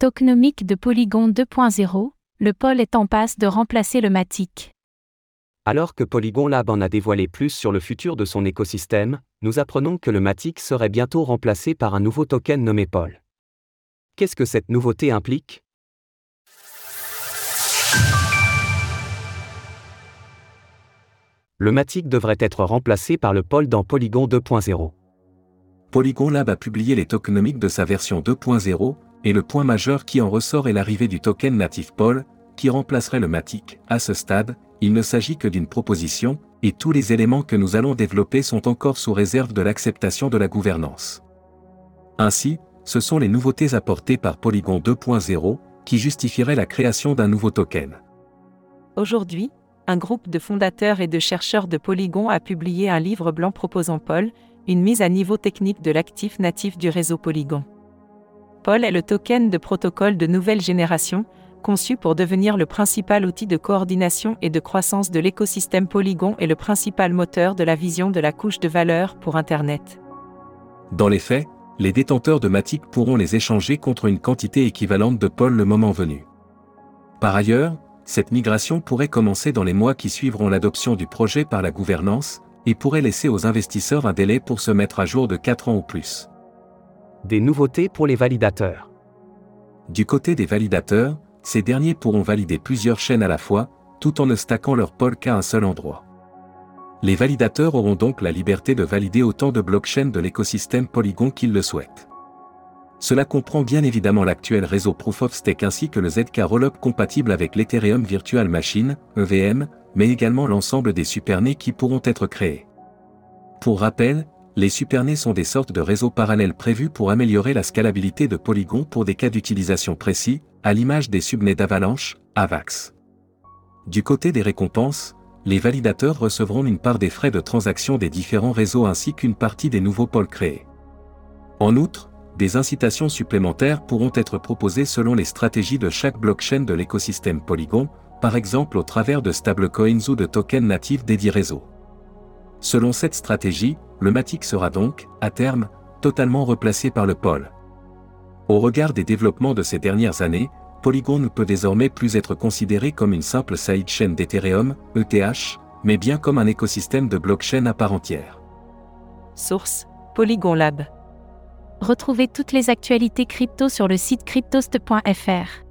Tokenomique de Polygon 2.0, le pôle est en passe de remplacer le Matic. Alors que Polygon Lab en a dévoilé plus sur le futur de son écosystème, nous apprenons que le Matic serait bientôt remplacé par un nouveau token nommé Pol. Qu'est-ce que cette nouveauté implique? Le Matic devrait être remplacé par le Pol dans Polygon 2.0. Polygon Lab a publié les tokenomiques de sa version 2.0, et le point majeur qui en ressort est l'arrivée du token natif Pol, qui remplacerait le Matic. À ce stade, il ne s'agit que d'une proposition, et tous les éléments que nous allons développer sont encore sous réserve de l'acceptation de la gouvernance. Ainsi, ce sont les nouveautés apportées par Polygon 2.0 qui justifieraient la création d'un nouveau token. Aujourd'hui, un groupe de fondateurs et de chercheurs de Polygon a publié un livre blanc proposant Pol, une mise à niveau technique de l'actif natif du réseau Polygon. Pol est le token de protocole de nouvelle génération, conçu pour devenir le principal outil de coordination et de croissance de l'écosystème Polygon et le principal moteur de la vision de la couche de valeur pour Internet. Dans les faits, les détenteurs de Matic pourront les échanger contre une quantité équivalente de Pol le moment venu. Par ailleurs, cette migration pourrait commencer dans les mois qui suivront l'adoption du projet par la gouvernance, et pourrait laisser aux investisseurs un délai pour se mettre à jour de 4 ans ou plus. Des nouveautés pour les validateurs. Du côté des validateurs, ces derniers pourront valider plusieurs chaînes à la fois, tout en ne stackant leur pol qu'à un seul endroit. Les validateurs auront donc la liberté de valider autant de blockchains de l'écosystème Polygon qu'ils le souhaitent. Cela comprend bien évidemment l'actuel réseau Proof of Stake ainsi que le ZK Rollup compatible avec l'Ethereum Virtual Machine, EVM, mais également l'ensemble des supernets qui pourront être créés. Pour rappel, les supernets sont des sortes de réseaux parallèles prévus pour améliorer la scalabilité de Polygon pour des cas d'utilisation précis, à l'image des subnets d'Avalanche, AVAX. Du côté des récompenses, les validateurs recevront une part des frais de transaction des différents réseaux ainsi qu'une partie des nouveaux pôles créés. En outre, des incitations supplémentaires pourront être proposées selon les stratégies de chaque blockchain de l'écosystème Polygon, par exemple au travers de stablecoins ou de tokens natifs dédiés réseau. Selon cette stratégie, le Matic sera donc, à terme, totalement replacé par le pôle. Au regard des développements de ces dernières années, Polygon ne peut désormais plus être considéré comme une simple sidechain d'Ethereum, ETH, mais bien comme un écosystème de blockchain à part entière. Source Polygon Lab Retrouvez toutes les actualités crypto sur le site cryptost.fr.